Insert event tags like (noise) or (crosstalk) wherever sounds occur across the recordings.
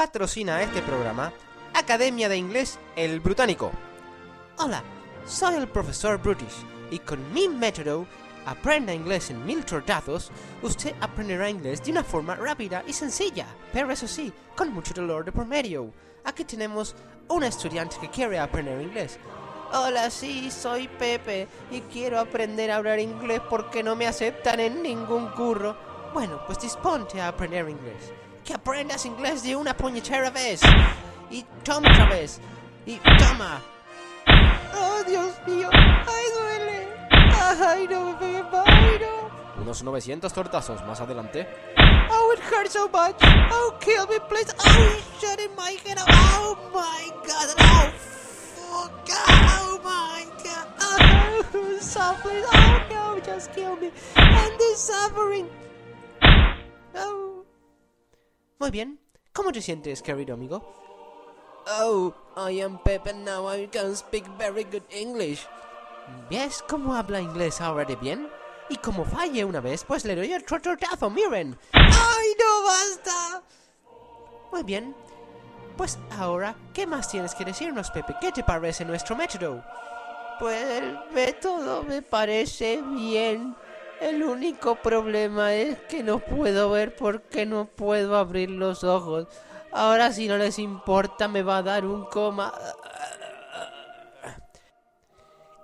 Patrocina este programa Academia de Inglés El Brutánico. Hola, soy el profesor Brutish y con mi método Aprenda inglés en mil tortazos, usted aprenderá inglés de una forma rápida y sencilla, pero eso sí, con mucho dolor de por medio. Aquí tenemos un estudiante que quiere aprender inglés. Hola, sí, soy Pepe y quiero aprender a hablar inglés porque no me aceptan en ningún curro. Bueno, pues disponte a aprender inglés. Que aprendas inglés de una puñetera vez. Y toma otra vez. Y toma. Oh, Dios mío. Ay, duele. Ay, no me pegué ay, no. Unos 900 tortazos más adelante. Oh, it hurts so much. Oh, kill me, please. Oh, shut in my head. Oh, my God. Oh, fuck. Oh, my God. Oh, (laughs) suffering. Oh, no, just kill me. And this suffering. Muy bien. ¿Cómo te sientes, querido amigo? Oh, I am Pepe now. I can speak very good English. ¿Ves cómo habla inglés ahora de bien? Y como falle una vez, pues le doy otro tortazo, miren. ¡Ay, no basta! Muy bien. Pues ahora, ¿qué más tienes que decirnos, Pepe? ¿Qué te parece nuestro método? Pues el método me parece bien. El único problema es que no puedo ver porque no puedo abrir los ojos. Ahora si no les importa me va a dar un coma.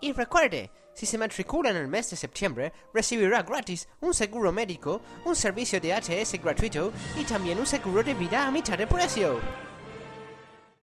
Y recuerde, si se matricula en el mes de septiembre, recibirá gratis un seguro médico, un servicio de ATS gratuito y también un seguro de vida a mitad de precio.